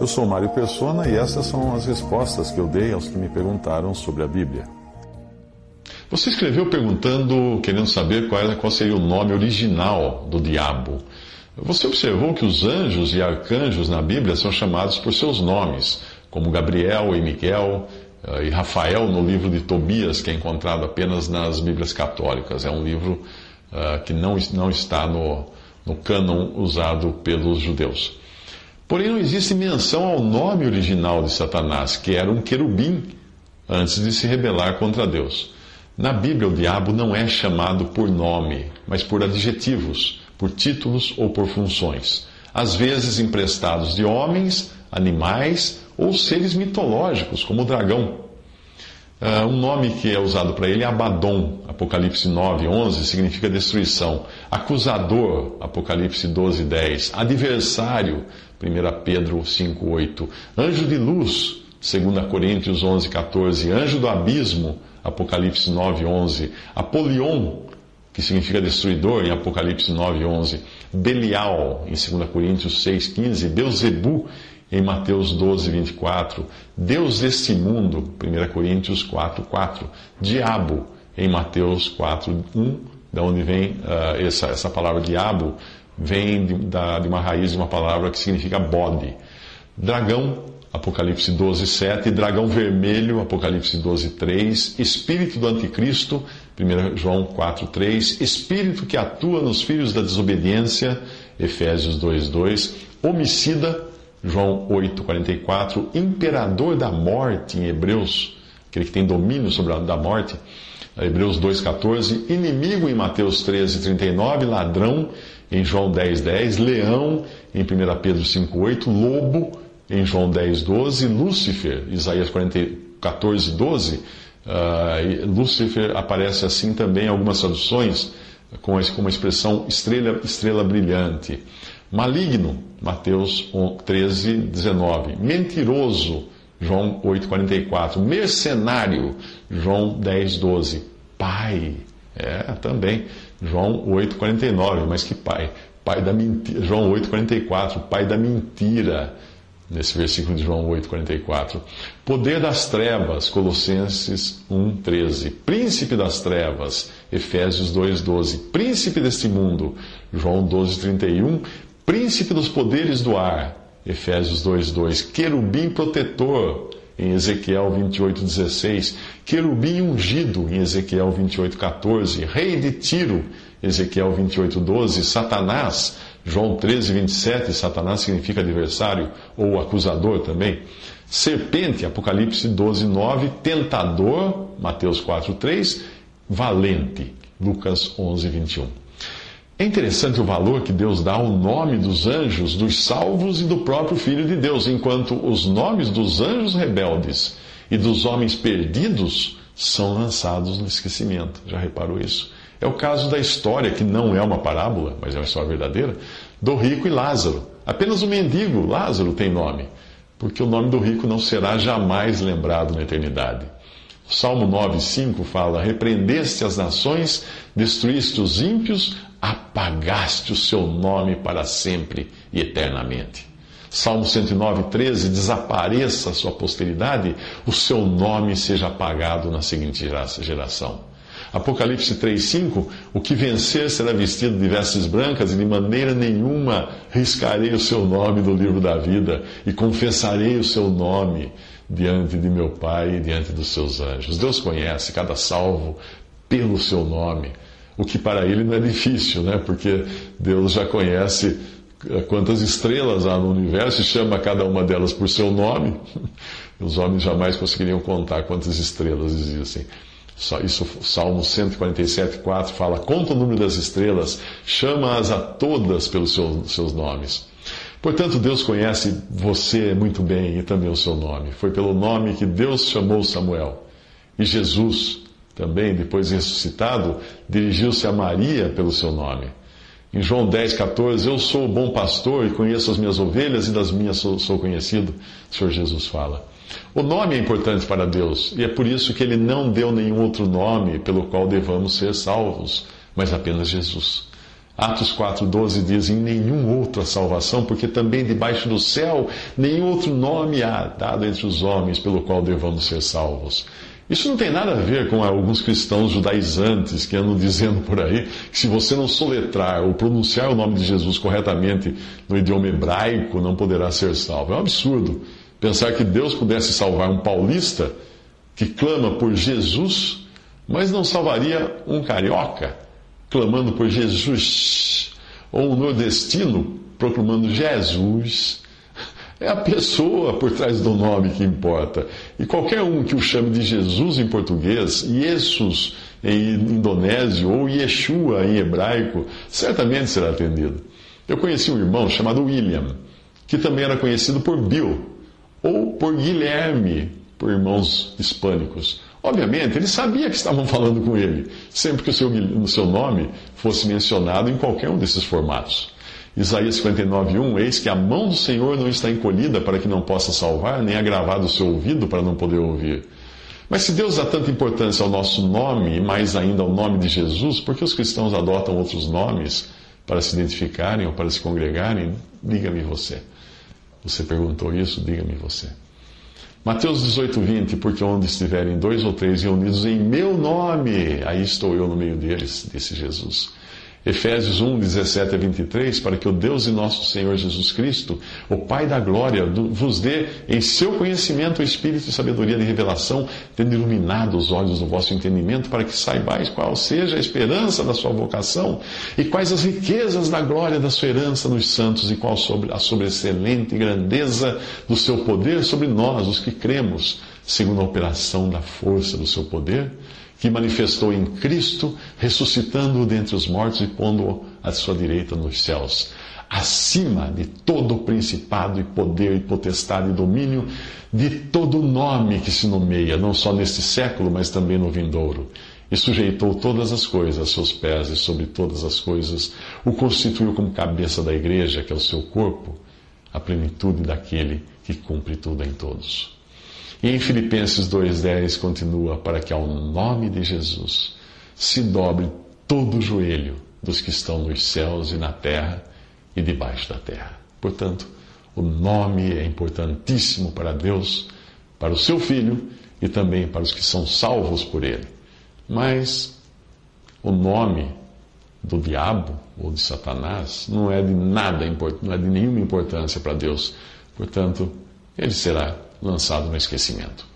Eu sou Mário Persona e essas são as respostas que eu dei aos que me perguntaram sobre a Bíblia. Você escreveu perguntando, querendo saber qual, era, qual seria o nome original do diabo. Você observou que os anjos e arcanjos na Bíblia são chamados por seus nomes, como Gabriel e Miguel eh, e Rafael no livro de Tobias, que é encontrado apenas nas Bíblias católicas. É um livro uh, que não, não está no, no cânon usado pelos judeus. Porém, não existe menção ao nome original de Satanás, que era um querubim, antes de se rebelar contra Deus. Na Bíblia, o diabo não é chamado por nome, mas por adjetivos, por títulos ou por funções, às vezes emprestados de homens, animais ou seres mitológicos, como o dragão. Uh, um nome que é usado para ele é Abaddon, Apocalipse 9, 11, significa destruição. Acusador, Apocalipse 12, 10. Adversário, 1 Pedro 5, 8. Anjo de luz, 2 Coríntios 11, 14. Anjo do abismo, Apocalipse 9, 11. Apolion, que significa destruidor, em Apocalipse 9, 11. Belial, em 2 Coríntios 6, 15. Beuzebu, em Mateus 12, 24. Deus deste mundo, 1 Coríntios 4, 4. Diabo, em Mateus 4, 1. Da onde vem uh, essa, essa palavra diabo? Vem de, da, de uma raiz de uma palavra que significa bode. Dragão, Apocalipse 12, 7. Dragão vermelho, Apocalipse 12, 3. Espírito do anticristo, 1 João 4, 3. Espírito que atua nos filhos da desobediência, Efésios 2, 2. Homicida, João 8, 44, imperador da morte em Hebreus, aquele que tem domínio sobre a da morte, Hebreus 2, 14, inimigo em Mateus 13, 39, ladrão em João 10, 10, leão em 1 Pedro 5, 8, lobo em João 10, 12, Lúcifer, Isaías 40, 14, 12, uh, Lúcifer aparece assim também em algumas traduções, com a expressão estrela, estrela brilhante. Maligno, Mateus 13, 19. Mentiroso, João 8, 44. Mercenário, João 10, 12. Pai, é, também, João 8, 49. Mas que pai? Pai da mentira. João 8, 44. Pai da mentira. Nesse versículo de João 8, 44. Poder das trevas, Colossenses 1, 13. Príncipe das trevas, Efésios 2, 12. Príncipe deste mundo, João 12, 31 príncipe dos poderes do ar, Efésios 2:2, querubim protetor, em Ezequiel 28:16, querubim ungido, em Ezequiel 28:14, rei de Tiro, Ezequiel 28:12, Satanás, João 13:27, Satanás significa adversário ou acusador também. Serpente, Apocalipse 12:9, tentador, Mateus 4:3, valente, Lucas 11:21. É interessante o valor que Deus dá ao nome dos anjos, dos salvos e do próprio Filho de Deus, enquanto os nomes dos anjos rebeldes e dos homens perdidos são lançados no esquecimento. Já reparou isso? É o caso da história, que não é uma parábola, mas é uma história verdadeira, do rico e Lázaro. Apenas o mendigo, Lázaro, tem nome, porque o nome do rico não será jamais lembrado na eternidade. O Salmo 9,5 fala: Repreendeste as nações, destruíste os ímpios, apagaste o seu nome para sempre e eternamente. Salmo 109, 13, desapareça a sua posteridade, o seu nome seja apagado na seguinte geração. Apocalipse 3, 5, o que vencer será vestido de vestes brancas e de maneira nenhuma riscarei o seu nome do livro da vida e confessarei o seu nome diante de meu Pai e diante dos seus anjos. Deus conhece cada salvo pelo seu nome o que para ele não é difícil, né? Porque Deus já conhece eh, quantas estrelas há no universo e chama cada uma delas por seu nome. Os homens jamais conseguiriam contar quantas estrelas existem. Isso, Salmo 147, 4 fala: Conta o número das estrelas, chama-as a todas pelos seus, seus nomes. Portanto, Deus conhece você muito bem e também o seu nome. Foi pelo nome que Deus chamou Samuel. E Jesus, também, depois ressuscitado, dirigiu-se a Maria pelo seu nome. Em João 10, 14, eu sou o bom pastor e conheço as minhas ovelhas e das minhas sou, sou conhecido, o Senhor Jesus fala. O nome é importante para Deus e é por isso que ele não deu nenhum outro nome pelo qual devamos ser salvos, mas apenas Jesus. Atos 4,12 diz: Em nenhum outro a salvação, porque também debaixo do céu nenhum outro nome há dado entre os homens pelo qual devamos ser salvos. Isso não tem nada a ver com alguns cristãos judaizantes que andam dizendo por aí que se você não soletrar ou pronunciar o nome de Jesus corretamente no idioma hebraico, não poderá ser salvo. É um absurdo pensar que Deus pudesse salvar um paulista que clama por Jesus, mas não salvaria um carioca clamando por Jesus, ou um nordestino proclamando Jesus. É a pessoa por trás do nome que importa. E qualquer um que o chame de Jesus em português, Jesus em indonésio ou Yeshua em hebraico, certamente será atendido. Eu conheci um irmão chamado William, que também era conhecido por Bill, ou por Guilherme, por irmãos hispânicos. Obviamente, ele sabia que estavam falando com ele, sempre que o seu, o seu nome fosse mencionado em qualquer um desses formatos. Isaías 59, 1, eis que a mão do Senhor não está encolhida para que não possa salvar, nem agravado o seu ouvido para não poder ouvir. Mas se Deus dá tanta importância ao nosso nome, e mais ainda ao nome de Jesus, por que os cristãos adotam outros nomes para se identificarem ou para se congregarem? Diga-me você. Você perguntou isso? Diga-me você. Mateus 18, 20, porque onde estiverem dois ou três reunidos em meu nome, aí estou eu no meio deles, disse Jesus. Efésios 1, 17 a 23, para que o Deus e nosso Senhor Jesus Cristo, o Pai da glória, vos dê em seu conhecimento o espírito e sabedoria de revelação, tendo iluminado os olhos do vosso entendimento, para que saibais qual seja a esperança da sua vocação e quais as riquezas da glória da sua herança nos santos e qual a sobreexcelente grandeza do seu poder sobre nós, os que cremos, segundo a operação da força do seu poder que manifestou em Cristo, ressuscitando-o dentre os mortos e pondo-o à sua direita nos céus, acima de todo principado e poder e potestade e domínio, de todo nome que se nomeia, não só neste século, mas também no vindouro. E sujeitou todas as coisas a seus pés e sobre todas as coisas o constituiu como cabeça da igreja, que é o seu corpo, a plenitude daquele que cumpre tudo em todos. E em Filipenses 2,10 continua: para que ao nome de Jesus se dobre todo o joelho dos que estão nos céus e na terra e debaixo da terra. Portanto, o nome é importantíssimo para Deus, para o seu filho e também para os que são salvos por ele. Mas o nome do diabo ou de Satanás não é de nada, não é de nenhuma importância para Deus. Portanto, ele será lançado no esquecimento.